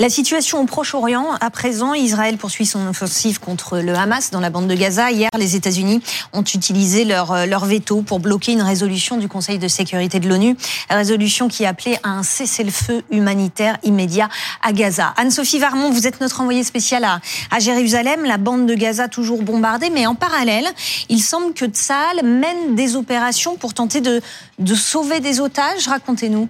La situation au Proche-Orient, à présent, Israël poursuit son offensive contre le Hamas dans la bande de Gaza. Hier, les États-Unis ont utilisé leur, euh, leur veto pour bloquer une résolution du Conseil de sécurité de l'ONU, résolution qui appelait à un cessez-le-feu humanitaire immédiat à Gaza. Anne-Sophie Varmont, vous êtes notre envoyée spéciale à, à Jérusalem, la bande de Gaza toujours bombardée, mais en parallèle, il semble que Tsahal mène des opérations pour tenter de, de sauver des otages. Racontez-nous.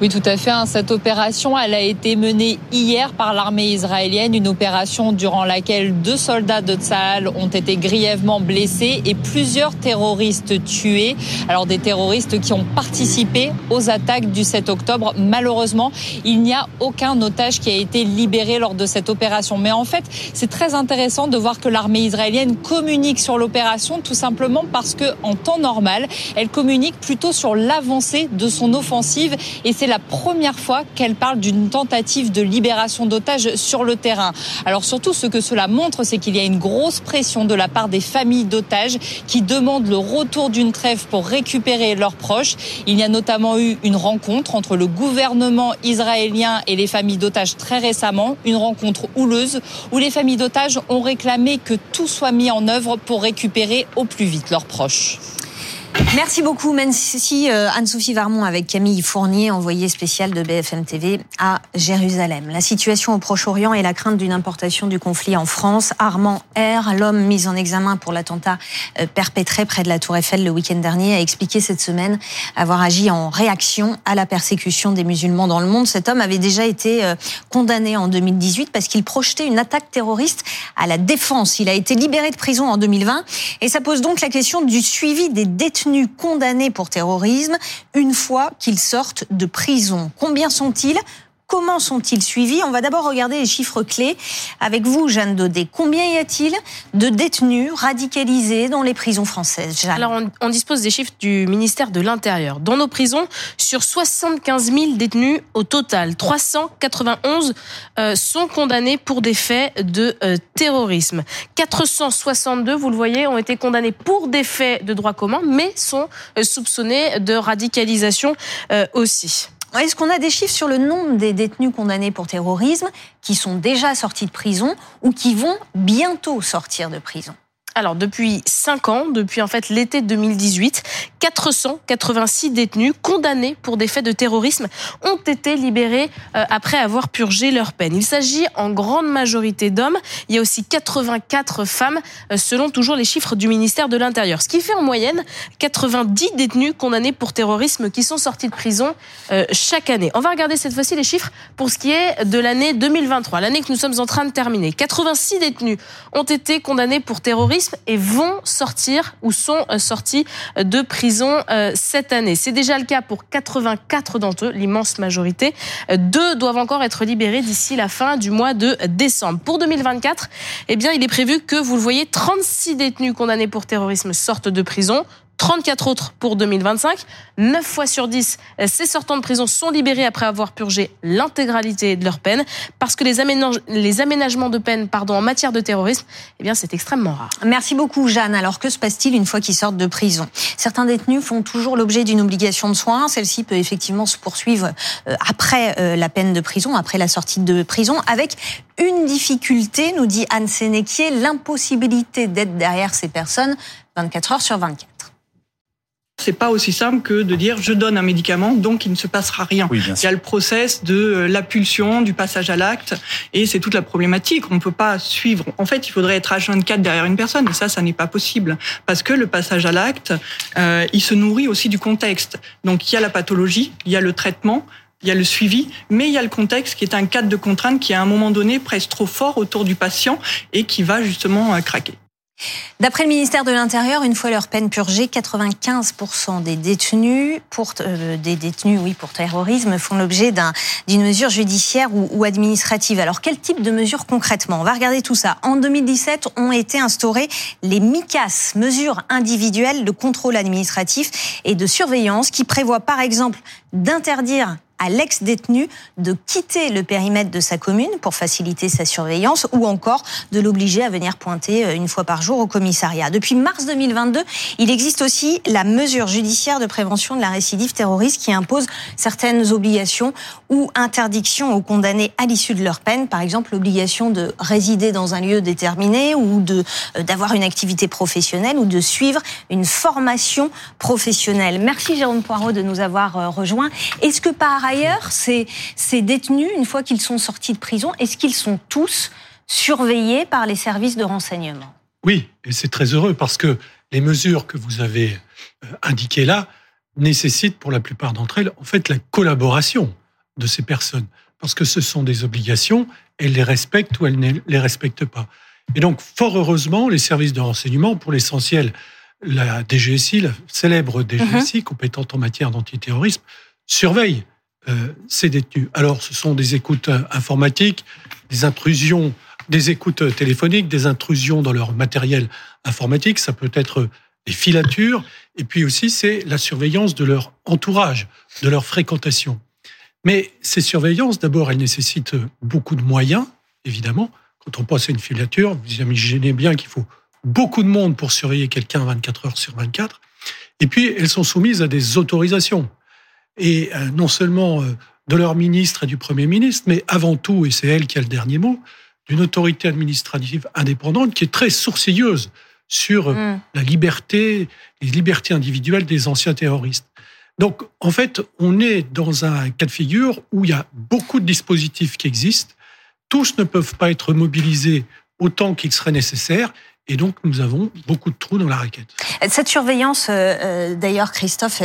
Oui, tout à fait. Hein. Cette opération, elle a été menée hier par l'armée israélienne, une opération durant laquelle deux soldats de Tsahal ont été grièvement blessés et plusieurs terroristes tués. Alors des terroristes qui ont participé aux attaques du 7 octobre. Malheureusement, il n'y a aucun otage qui a été libéré lors de cette opération. Mais en fait, c'est très intéressant de voir que l'armée israélienne communique sur l'opération tout simplement parce que en temps normal, elle communique plutôt sur l'avancée de son offensive et c'est la première fois qu'elle parle d'une tentative de libération d'otages sur le terrain. Alors surtout, ce que cela montre, c'est qu'il y a une grosse pression de la part des familles d'otages qui demandent le retour d'une trêve pour récupérer leurs proches. Il y a notamment eu une rencontre entre le gouvernement israélien et les familles d'otages très récemment, une rencontre houleuse où les familles d'otages ont réclamé que tout soit mis en œuvre pour récupérer au plus vite leurs proches. Merci beaucoup, Merci euh, Anne-Sophie Varmont avec Camille Fournier, envoyée spéciale de BFM TV à Jérusalem. La situation au Proche-Orient et la crainte d'une importation du conflit en France. Armand R, l'homme mis en examen pour l'attentat euh, perpétré près de la Tour Eiffel le week-end dernier, a expliqué cette semaine avoir agi en réaction à la persécution des musulmans dans le monde. Cet homme avait déjà été euh, condamné en 2018 parce qu'il projetait une attaque terroriste à la défense. Il a été libéré de prison en 2020 et ça pose donc la question du suivi des détenus condamnés pour terrorisme une fois qu'ils sortent de prison. Combien sont-ils Comment sont-ils suivis On va d'abord regarder les chiffres clés avec vous, Jeanne Daudet. Combien y a-t-il de détenus radicalisés dans les prisons françaises Alors, on, dispose des chiffres du ministère de l'Intérieur. Dans nos prisons, sur 75 000 détenus au total, 391 euh, sont condamnés pour des faits de euh, terrorisme. 462, vous le voyez, ont été condamnés pour des faits de droit commun, mais sont euh, soupçonnés de radicalisation aussi. Est-ce qu'on a des chiffres sur le nombre des détenus condamnés pour terrorisme qui sont déjà sortis de prison ou qui vont bientôt sortir de prison? Alors depuis 5 ans, depuis en fait l'été 2018, 486 détenus condamnés pour des faits de terrorisme ont été libérés euh, après avoir purgé leur peine. Il s'agit en grande majorité d'hommes. Il y a aussi 84 femmes euh, selon toujours les chiffres du ministère de l'Intérieur. Ce qui fait en moyenne 90 détenus condamnés pour terrorisme qui sont sortis de prison euh, chaque année. On va regarder cette fois-ci les chiffres pour ce qui est de l'année 2023, l'année que nous sommes en train de terminer. 86 détenus ont été condamnés pour terrorisme et vont sortir ou sont euh, sortis de prison euh, cette année. C'est déjà le cas pour 84 d'entre eux, l'immense majorité. Deux doivent encore être libérés d'ici la fin du mois de décembre. Pour 2024, eh bien, il est prévu que, vous le voyez, 36 détenus condamnés pour terrorisme sortent de prison. 34 autres pour 2025. 9 fois sur 10, ces sortants de prison sont libérés après avoir purgé l'intégralité de leur peine parce que les, aménagements de peine pardon, en matière de terrorisme, eh bien, c'est extrêmement rare. Merci beaucoup, Jeanne. Alors, que se passe-t-il une fois qu'ils sortent de prison? Certains détenus font toujours l'objet d'une obligation de soins. Celle-ci peut effectivement se poursuivre euh, après euh, la peine de prison, après la sortie de prison, avec une difficulté, nous dit Anne Sénéquier, l'impossibilité d'être derrière ces personnes 24 heures sur 24. C'est pas aussi simple que de dire je donne un médicament, donc il ne se passera rien. il y a le process de euh, la pulsion, du passage à l'acte, et c'est toute la problématique. On ne peut pas suivre. En fait, il faudrait être H24 derrière une personne, et ça, ça n'est pas possible. Parce que le passage à l'acte, euh, il se nourrit aussi du contexte. Donc il y a la pathologie, il y a le traitement, il y a le suivi, mais il y a le contexte qui est un cadre de contrainte qui, à un moment donné, presque trop fort autour du patient et qui va justement euh, craquer. D'après le ministère de l'Intérieur, une fois leur peine purgée, 95% des détenus pour euh, des détenus, oui, pour terrorisme font l'objet d'une mesure judiciaire ou, administrative. Alors quel type de mesure concrètement? On va regarder tout ça. En 2017, ont été instaurées les MICAS, mesures individuelles de contrôle administratif et de surveillance, qui prévoient par exemple d'interdire à l'ex-détenu de quitter le périmètre de sa commune pour faciliter sa surveillance ou encore de l'obliger à venir pointer euh, une fois par jour au commissariat. Depuis mars 2022, il existe aussi la mesure judiciaire de prévention de la récidive terroriste qui impose certaines obligations ou interdictions aux condamnés à l'issue de leur peine, par exemple l'obligation de résider dans un lieu déterminé ou euh, d'avoir une activité professionnelle ou de suivre une formation professionnelle. Merci Jérôme Poirot de nous avoir euh, rejoints. Est-ce que par ailleurs, ces, ces détenus, une fois qu'ils sont sortis de prison, est-ce qu'ils sont tous surveillés par les services de renseignement? Oui, et c'est très heureux parce que les mesures que vous avez euh, indiquées là nécessitent pour la plupart d'entre elles, en fait, la collaboration de ces personnes. Parce que ce sont des obligations, elles les respectent ou elles ne les respectent pas. Et donc, fort heureusement, les services de renseignement, pour l'essentiel, la DGSI, la célèbre DGSI, mhm. compétente en matière d'antiterrorisme, surveille ces détenus. Alors, ce sont des écoutes euh, informatiques, des intrusions, des écoutes téléphoniques, des intrusions dans leur matériel informatique. Ça peut être des filatures. Et puis aussi, c'est la surveillance de leur entourage, de leur fréquentation. Mais ces surveillances, d'abord, elles nécessitent beaucoup de moyens, évidemment. Quand on passe à une filature, vous imaginez bien qu'il faut beaucoup de monde pour surveiller quelqu'un 24 heures sur 24. Et puis, elles sont soumises à des autorisations. Et euh, non seulement euh, de leur ministre et du Premier ministre, mais avant tout, et c'est elle qui a le dernier mot, d'une autorité administrative indépendante qui est très sourcilleuse sur euh, mm. la liberté, les libertés individuelles des anciens terroristes. Donc, en fait, on est dans un cas de figure où il y a beaucoup de dispositifs qui existent. Tous ne peuvent pas être mobilisés autant qu'il serait nécessaire. Et donc, nous avons beaucoup de trous dans la raquette. Cette surveillance, euh, d'ailleurs, Christophe,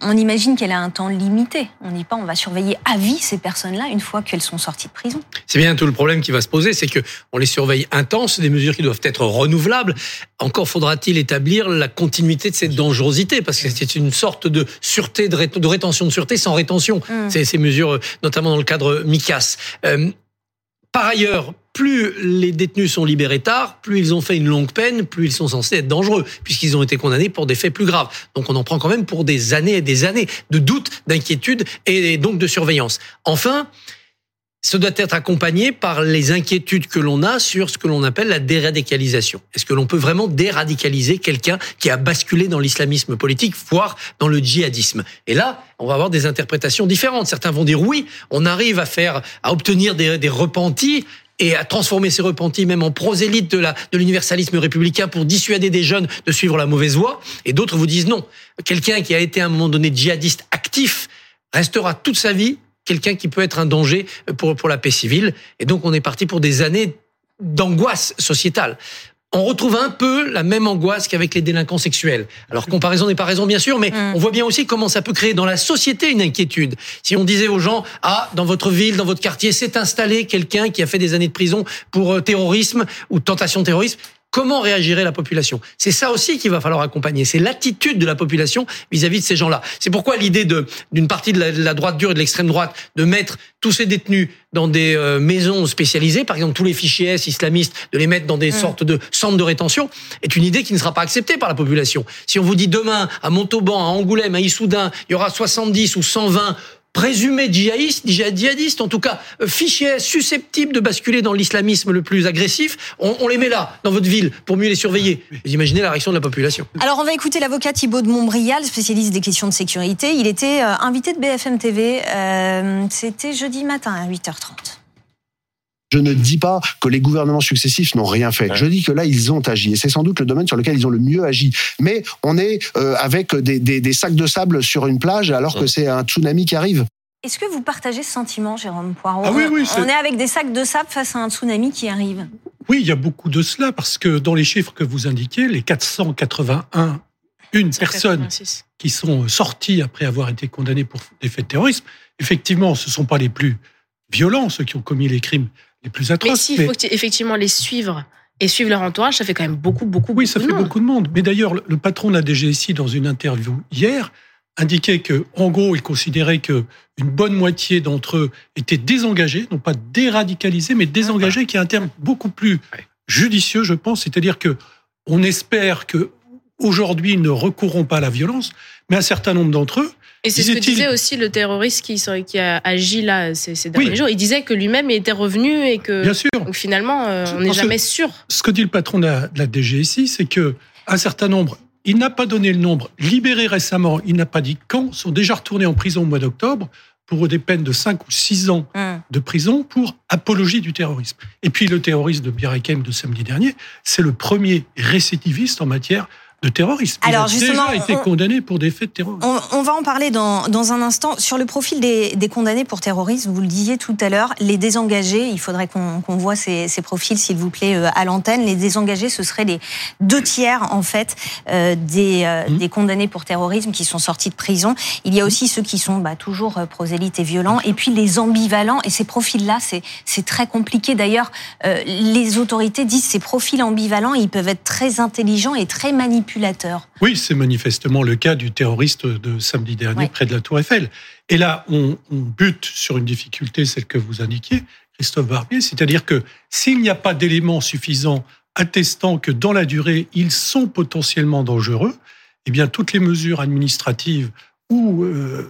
on imagine qu'elle a un temps limité. On dit pas on va surveiller à vie ces personnes-là une fois qu'elles sont sorties de prison. C'est bien tout le problème qui va se poser, c'est que on les surveille intense, des mesures qui doivent être renouvelables. Encore faudra-t-il établir la continuité de cette dangerosité, parce que c'est une sorte de sûreté, de, rétention de sûreté sans rétention. Mm. Ces mesures, notamment dans le cadre MICAS. Euh, par ailleurs, plus les détenus sont libérés tard, plus ils ont fait une longue peine, plus ils sont censés être dangereux, puisqu'ils ont été condamnés pour des faits plus graves. Donc on en prend quand même pour des années et des années de doute, d'inquiétude et donc de surveillance. Enfin, ce doit être accompagné par les inquiétudes que l'on a sur ce que l'on appelle la déradicalisation. Est-ce que l'on peut vraiment déradicaliser quelqu'un qui a basculé dans l'islamisme politique, voire dans le djihadisme? Et là, on va avoir des interprétations différentes. Certains vont dire oui, on arrive à faire, à obtenir des, des repentis et à transformer ces repentis même en prosélytes de la de l'universalisme républicain pour dissuader des jeunes de suivre la mauvaise voie. Et d'autres vous disent non. Quelqu'un qui a été à un moment donné djihadiste actif restera toute sa vie quelqu'un qui peut être un danger pour, pour la paix civile. Et donc, on est parti pour des années d'angoisse sociétale. On retrouve un peu la même angoisse qu'avec les délinquants sexuels. Alors comparaison n'est pas raison bien sûr, mais mm. on voit bien aussi comment ça peut créer dans la société une inquiétude. Si on disait aux gens ah dans votre ville, dans votre quartier, s'est installé quelqu'un qui a fait des années de prison pour euh, terrorisme ou tentation de terrorisme, Comment réagirait la population C'est ça aussi qu'il va falloir accompagner. C'est l'attitude de la population vis-à-vis de ces gens-là. C'est pourquoi l'idée d'une partie de la, droite dure et de l'extrême droite de mettre tous ces détenus dans des euh, maisons spécialisées, par exemple tous les fichiers S islamistes, de les mettre dans des mm. sortes de centres de rétention, est une idée qui ne sera pas acceptée par la population. Si on vous dit demain à Montauban, à Angoulême, à Issoudun, il y aura 70 ou 120 présumé djihadiste, en tout cas euh, fichiers susceptibles de basculer dans l'islamisme le plus agressif, on, les met là, dans votre ville, pour mieux les surveiller. Vous imaginez la réaction de la population. Alors on va écouter l'avocat Thibault de Montbrial, spécialiste des questions de sécurité. Il était euh, invité de BFM TV, euh, c'était jeudi matin à 8h30. Je ne dis pas que les gouvernements successifs n'ont rien fait. Je dis que là, ils ont agi. Et c'est sans doute le domaine sur lequel ils ont le mieux agi. Mais on est euh, avec des, sacs de sable sur une plage alors que c'est un tsunami qui arrive. Est-ce que vous partagez ce sentiment, Jérôme Poirot ah oui, oui, On est avec des sacs de sable face à un tsunami qui arrive. Oui, il y a beaucoup de cela, parce que dans les chiffres que vous indiquez, les 481 une personnes qui sont sorties après avoir été condamnées pour des faits de terrorisme, effectivement, ce ne sont pas les plus violents, ceux qui ont commis les crimes les plus atroces. Mais s'il faut effectivement les suivre et suivre leur entourage, ça fait quand même beaucoup, beaucoup, oui, ça fait beaucoup de monde. Mais d'ailleurs, le patron de la DGSI, dans une interview hier, indiquait que, en gros, il considérait que une bonne moitié d'entre eux étaient désengagés, non pas déradicalisés, mais désengagés, qui est un terme beaucoup plus judicieux, je pense. C'est-à-dire que on espère que aujourd'hui ne recourront pas à la violence, mais un certain nombre d'entre eux. Et c'est ce que disait aussi le terroriste qui, qui a agi là ces, derniers jours. Il disait que lui-même était revenu et que Bien sûr. Donc finalement, euh, on n'est jamais sûr. Ce que dit le patron de la, de la DGSI, c'est que un certain nombre, il n'a pas donné le nombre, libérés récemment, il n'a pas dit quand, sont déjà retournés en prison au mois d'octobre pour des peines de 5 ou 6 ans hum. de prison pour apologie du terrorisme. Et puis le terrorisme de Birakem de samedi dernier, c'est le premier récidiviste en matière de terrorisme. Alors, il a déjà été condamné pour des faits de terrorisme. On, va en parler dans, dans, un instant. Sur le profil des, des, condamnés pour terrorisme, vous le disiez tout à l'heure, les désengagés, il faudrait qu'on voit ces, ces profils, s'il vous plaît, euh, à l'antenne. Les désengagés, ce seraient les deux tiers, en fait, euh, des, euh, mmh. des, condamnés pour terrorisme qui sont sortis de prison. Il y a aussi ceux qui sont bah, toujours prosélytes et violents. Et puis les ambivalents. Et ces profils-là, c'est très compliqué. D'ailleurs, les autorités disent ces profils ambivalents, ils peuvent être très intelligents et très oui, c'est manifestement le cas du terroriste de samedi dernier près de la Tour Eiffel. Et là, on, bute sur une difficulté, celle que vous indiquiez, Christophe Barbier, c'est-à-dire que s'il n'y a pas d'éléments suffisants attestant que dans la durée, ils sont potentiellement dangereux, eh bien, toutes les mesures administratives ou euh,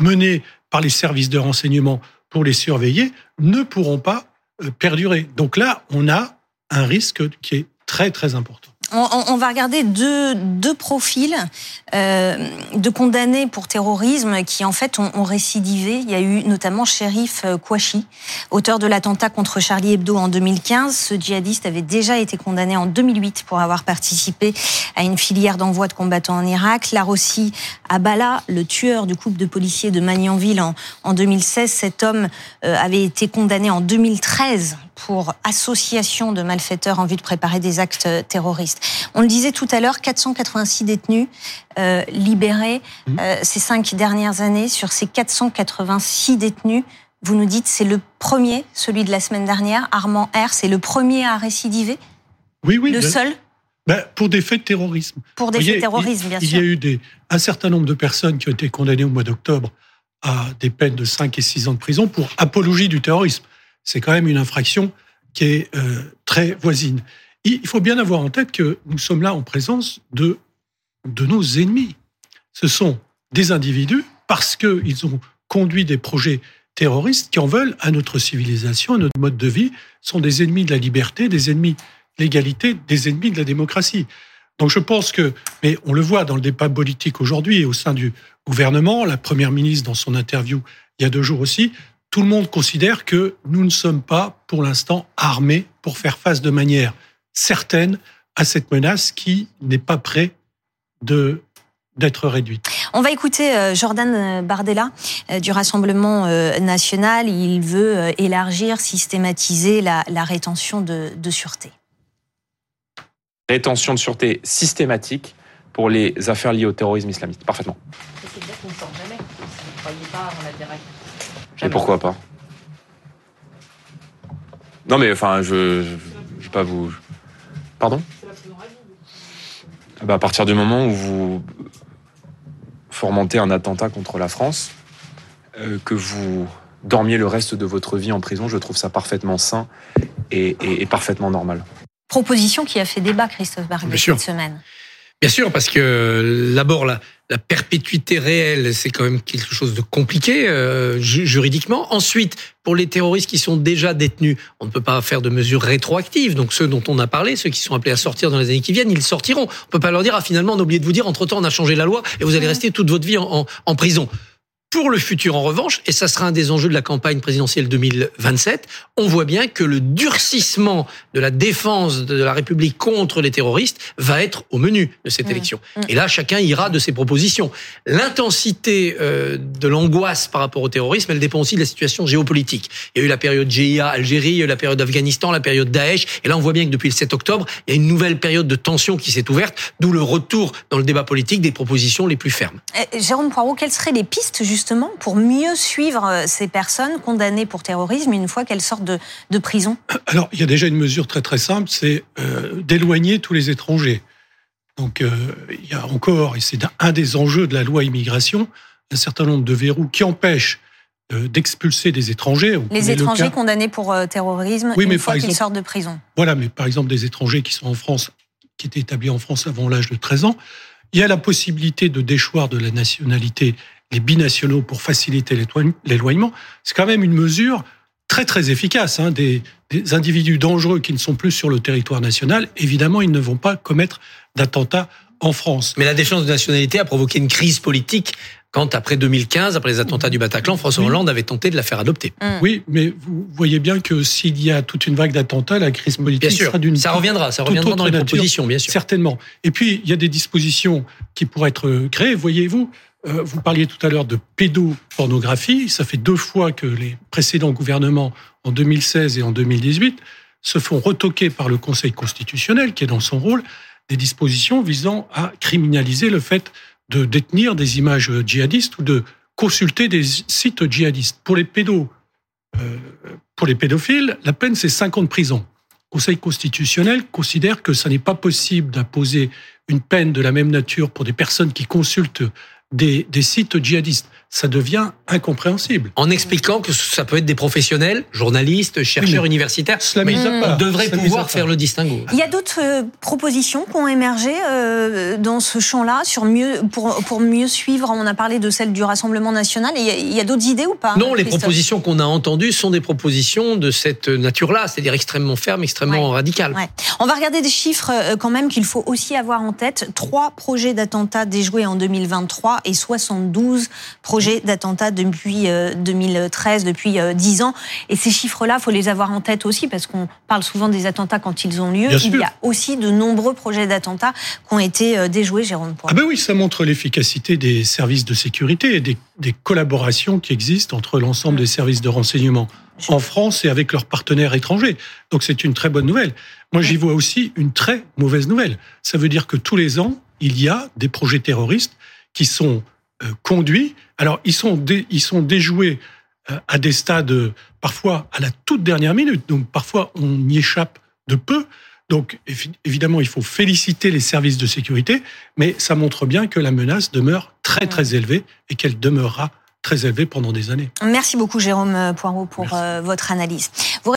menées par les services de renseignement pour les surveiller ne pourront pas euh, perdurer. Donc là, on a un risque qui est très très important on, va regarder deux, deux profils euh, de condamnés pour terrorisme qui en fait ont, récidivé. Il y a eu notamment Sherif euh, Kouachi, auteur de l'attentat contre Charlie Hebdo en 2015. Ce djihadiste avait déjà été condamné en 2008 pour avoir participé à une filière d'envoi de combattants en Irak. Larossi Abala, le tueur du couple de policiers de Magnanville en, en 2016, cet homme euh, avait été condamné en 2013 pour association de malfaiteurs en vue de préparer des actes terroristes. On le disait tout à l'heure, 486 détenus euh, libérés mmh. euh, ces cinq dernières années. Sur ces 486 détenus, vous nous dites c'est le premier, celui de la semaine dernière, Armand R, c'est le premier à récidiver Oui, oui. Le seul ben, Pour des faits de terrorisme. Pour des faits de terrorisme, bien sûr. Il y a eu des, un certain nombre de personnes qui ont été condamnées au mois d'octobre à des peines de 5 et 6 ans de prison pour apologie du terrorisme c'est quand même une infraction qui est euh, très voisine. Il faut bien avoir en tête que nous sommes là en présence de, de nos ennemis. Ce sont des individus, parce qu'ils ont conduit des projets terroristes qui en veulent à notre civilisation, à notre mode de vie, sont des ennemis de la liberté, des ennemis de l'égalité, des ennemis de la démocratie. Donc je pense que, mais on le voit dans le débat politique aujourd'hui et au sein du gouvernement, la Première ministre dans son interview il y a deux jours aussi tout le monde considère que nous ne sommes pas, pour l'instant, armés pour faire face de manière certaine à cette menace qui n'est pas de d'être réduite. On va écouter euh, Jordan Bardella euh, du Rassemblement euh, national. Il veut élargir, systématiser la, rétention de, sûreté. Rétention de sûreté systématique pour les affaires liées au terrorisme islamiste. Parfaitement. Et pourquoi pas Non, mais enfin, je, je, vais pas vous. Pardon bah, À partir du moment où vous fomentez un attentat contre la France, euh, que vous dormiez le reste de votre vie en prison, je trouve ça parfaitement sain et, parfaitement normal. Proposition qui a fait débat, Christophe Barbier, cette semaine. Bien sûr, parce que d'abord, la, la perpétuité réelle, c'est quand même quelque chose de compliqué euh, juridiquement. Ensuite, pour les terroristes qui sont déjà détenus, on ne peut pas faire de mesures rétroactives. Donc ceux dont on a parlé, ceux qui sont appelés à sortir dans les années qui viennent, ils sortiront. On peut pas leur dire ah finalement on a oublié de vous dire entre temps on a changé la loi et vous allez rester toute votre vie en, en prison. Pour le futur, en revanche, et ça sera un des enjeux de la campagne présidentielle 2027, on voit bien que le durcissement de la défense de la République contre les terroristes va être au menu de cette mmh. élection. Mmh. Et là, chacun ira de ses propositions. L'intensité euh, de l'angoisse par rapport au terrorisme, elle dépend aussi de la situation géopolitique. Il y a eu la période GIA Algérie, il y a eu la période Afghanistan, la période Daesh, et là on voit bien que depuis le 7 octobre, il y a une nouvelle période de tension qui s'est ouverte, d'où le retour dans le débat politique des propositions les plus fermes. Eh, Jérôme Poirot, quelles seraient les pistes justement justement pour mieux suivre euh, ces personnes condamnées pour terrorisme une fois qu'elles sortent de, prison Alors, il y a déjà une mesure très très simple, c'est euh, d'éloigner tous les étrangers. Donc, euh, il y a encore, et c'est un des enjeux de la loi immigration, un certain nombre de verrous qui empêchent d'expulser des étrangers. Les étrangers condamnés pour terrorisme une fois qu'ils sortent de prison. Voilà, mais par exemple des étrangers qui sont en France qui était établi en France avant l'âge de 13 ans. Il y a la possibilité de déchoir de la nationalité les binationaux pour faciliter l'éloignement. C'est quand même une mesure très très efficace. Hein. Des, des, individus dangereux qui ne sont plus sur le territoire national, évidemment, ils ne vont pas commettre d'attentats en France. Mais la déchéance de nationalité a provoqué une crise politique quand, après 2015, après les attentats du Bataclan, François Hollande avait tenté de la faire adopter. Mm. Oui, mais vous voyez bien que s'il y a toute une vague d'attentats, la crise politique sera d'une ça reviendra, ça reviendra dans les propositions, bien sûr. Certainement. Et puis, il y a des dispositions qui pourraient être créées. Voyez-vous, euh, vous parliez tout à l'heure de pédopornographie. Ça fait deux fois que les précédents gouvernements, en 2016 et en 2018, se font retoquer par le Conseil constitutionnel, qui est dans son rôle, des dispositions visant à criminaliser le fait de détenir des images djihadistes ou de consulter des sites djihadistes. Pour les pédos, euh, pour les pédophiles, la peine c'est 5 ans de prison. Le Conseil constitutionnel considère que ce n'est pas possible d'imposer une peine de la même nature pour des personnes qui consultent des, des sites djihadistes ça devient incompréhensible. En expliquant que ça peut être des professionnels, journalistes, chercheurs universitaires, mais ils devraient pouvoir faire le distinguo. Il y a d'autres euh, propositions qui ont émergé euh, dans ce champ-là sur mieux pour pour mieux suivre. On a parlé de celle du Rassemblement national. Et il y a, d'autres idées ou pas Non, les propositions qu'on a entendues sont des propositions de cette nature-là, c'est-à-dire extrêmement fermes, extrêmement radicales. Ouais. On va regarder des chiffres euh, quand même qu'il faut aussi avoir en tête. Trois projets d'attentats déjoués en 2023 et 72 projets d'attentats depuis 2013, euh, depuis 10 euh, ans. Et ces chiffres-là, faut les avoir en tête aussi parce qu'on parle souvent des attentats quand ils ont lieu. Il y a aussi de nombreux projets d'attentats qui ont été euh, déjoués, Jérôme Ah ben oui, ça montre l'efficacité des services de sécurité et des, collaborations qui existent entre l'ensemble des services de renseignement en France et avec leurs partenaires étrangers. Donc c'est une très bonne nouvelle. Moi, j'y vois aussi une très mauvaise nouvelle. Ça veut dire que tous les ans, il y a des projets terroristes qui sont euh, conduits. Alors, ils sont, ils sont déjoués euh, à des stades euh, parfois à la toute dernière minute. Donc, parfois, on y échappe de peu. Donc, évidemment, il faut féliciter les services de sécurité, mais ça montre bien que la menace demeure très, très élevée et qu'elle demeurera très élevée pendant des années. Merci beaucoup, Jérôme Poirot, pour votre analyse.